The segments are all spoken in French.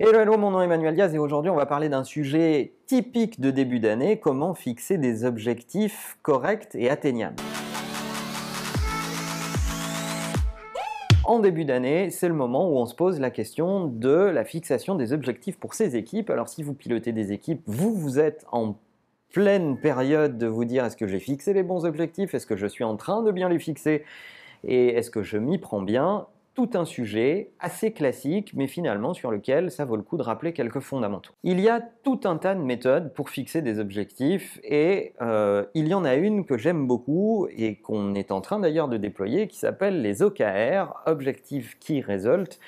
Hello, hello, mon nom est Emmanuel Diaz et aujourd'hui on va parler d'un sujet typique de début d'année, comment fixer des objectifs corrects et atteignables. En début d'année, c'est le moment où on se pose la question de la fixation des objectifs pour ces équipes. Alors si vous pilotez des équipes, vous, vous êtes en pleine période de vous dire est-ce que j'ai fixé les bons objectifs, est-ce que je suis en train de bien les fixer? Et est-ce que je m'y prends bien? Tout un sujet assez classique, mais finalement sur lequel ça vaut le coup de rappeler quelques fondamentaux. Il y a tout un tas de méthodes pour fixer des objectifs, et euh, il y en a une que j'aime beaucoup et qu'on est en train d'ailleurs de déployer, qui s'appelle les OKR, Objective Key Result.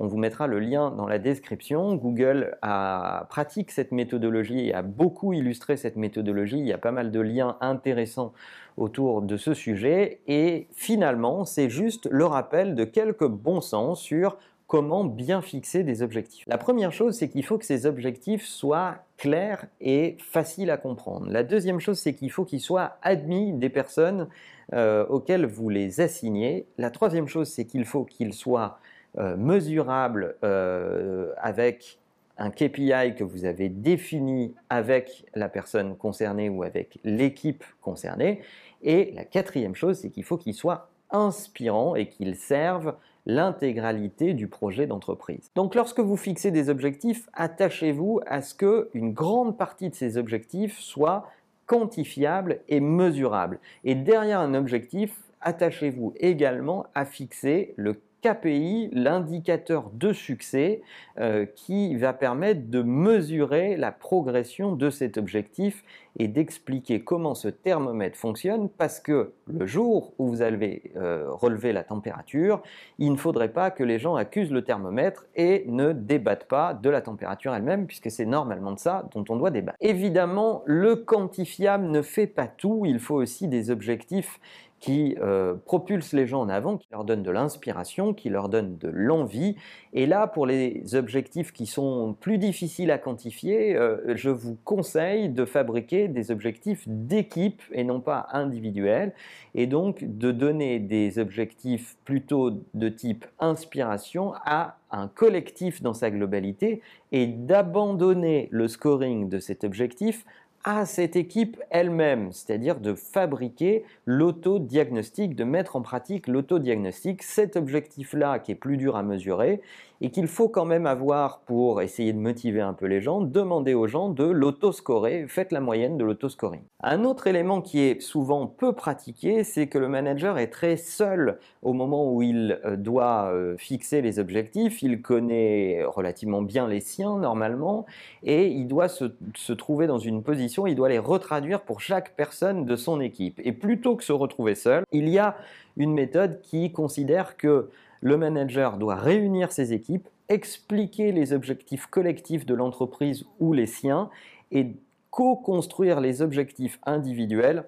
On vous mettra le lien dans la description. Google a, pratique cette méthodologie et a beaucoup illustré cette méthodologie. Il y a pas mal de liens intéressants autour de ce sujet. Et finalement, c'est juste le rappel de quelques bons sens sur comment bien fixer des objectifs. La première chose, c'est qu'il faut que ces objectifs soient clairs et faciles à comprendre. La deuxième chose, c'est qu'il faut qu'ils soient admis des personnes euh, auxquelles vous les assignez. La troisième chose, c'est qu'il faut qu'ils soient euh, mesurable euh, avec un KPI que vous avez défini avec la personne concernée ou avec l'équipe concernée. Et la quatrième chose, c'est qu'il faut qu'il soit inspirant et qu'il serve l'intégralité du projet d'entreprise. Donc lorsque vous fixez des objectifs, attachez-vous à ce que une grande partie de ces objectifs soit quantifiable et mesurable. Et derrière un objectif, attachez-vous également à fixer le KPI, l'indicateur de succès euh, qui va permettre de mesurer la progression de cet objectif et d'expliquer comment ce thermomètre fonctionne parce que le jour où vous allez euh, relever la température, il ne faudrait pas que les gens accusent le thermomètre et ne débattent pas de la température elle-même puisque c'est normalement de ça dont on doit débattre. Évidemment, le quantifiable ne fait pas tout, il faut aussi des objectifs qui euh, propulsent les gens en avant, qui leur donnent de l'inspiration, qui leur donnent de l'envie. Et là, pour les objectifs qui sont plus difficiles à quantifier, euh, je vous conseille de fabriquer des objectifs d'équipe et non pas individuels, et donc de donner des objectifs plutôt de type inspiration à un collectif dans sa globalité et d'abandonner le scoring de cet objectif à cette équipe elle-même, c'est-à-dire de fabriquer l'autodiagnostic, de mettre en pratique l'autodiagnostic, cet objectif-là qui est plus dur à mesurer et qu'il faut quand même avoir pour essayer de motiver un peu les gens, demander aux gens de l'autoscorer, faites la moyenne de l'autoscoring. Un autre élément qui est souvent peu pratiqué, c'est que le manager est très seul au moment où il euh, doit euh, fixer les objectifs, il connaît relativement bien les siens normalement et il doit se, se trouver dans une position il doit les retraduire pour chaque personne de son équipe. Et plutôt que se retrouver seul, il y a une méthode qui considère que le manager doit réunir ses équipes, expliquer les objectifs collectifs de l'entreprise ou les siens et co-construire les objectifs individuels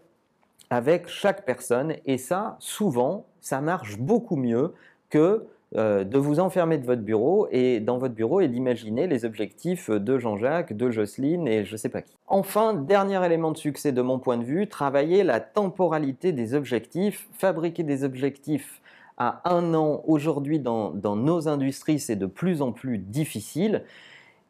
avec chaque personne. Et ça, souvent, ça marche beaucoup mieux que euh, de vous enfermer de votre bureau et dans votre bureau et d'imaginer les objectifs de Jean-Jacques, de Jocelyne et je sais pas qui. Enfin, dernier élément de succès de mon point de vue, travailler la temporalité des objectifs, fabriquer des objectifs à un an aujourd'hui dans nos industries, c'est de plus en plus difficile.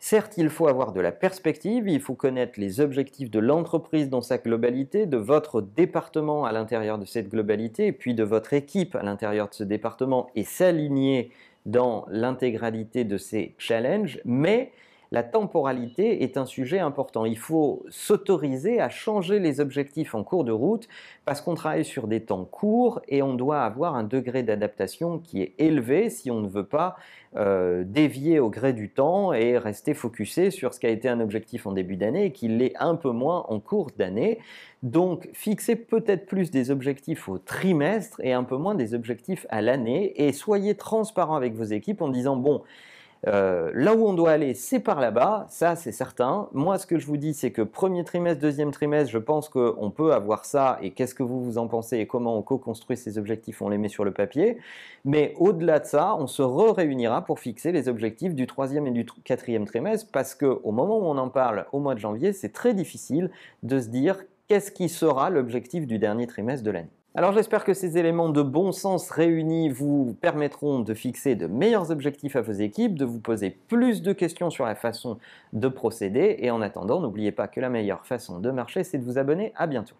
Certes, il faut avoir de la perspective, il faut connaître les objectifs de l'entreprise dans sa globalité, de votre département à l'intérieur de cette globalité, puis de votre équipe à l'intérieur de ce département, et s'aligner dans l'intégralité de ces challenges, mais la temporalité est un sujet important. Il faut s'autoriser à changer les objectifs en cours de route parce qu'on travaille sur des temps courts et on doit avoir un degré d'adaptation qui est élevé si on ne veut pas euh, dévier au gré du temps et rester focusé sur ce qui a été un objectif en début d'année et qui l'est un peu moins en cours d'année. Donc fixez peut-être plus des objectifs au trimestre et un peu moins des objectifs à l'année et soyez transparent avec vos équipes en disant bon, euh, là où on doit aller, c'est par là-bas, ça c'est certain. Moi, ce que je vous dis, c'est que premier trimestre, deuxième trimestre, je pense qu'on peut avoir ça. Et qu'est-ce que vous vous en pensez et comment on co-construit ces objectifs On les met sur le papier. Mais au-delà de ça, on se réunira pour fixer les objectifs du troisième et du quatrième trimestre parce qu'au moment où on en parle, au mois de janvier, c'est très difficile de se dire qu'est-ce qui sera l'objectif du dernier trimestre de l'année. Alors j'espère que ces éléments de bon sens réunis vous permettront de fixer de meilleurs objectifs à vos équipes, de vous poser plus de questions sur la façon de procéder. Et en attendant, n'oubliez pas que la meilleure façon de marcher, c'est de vous abonner. À bientôt.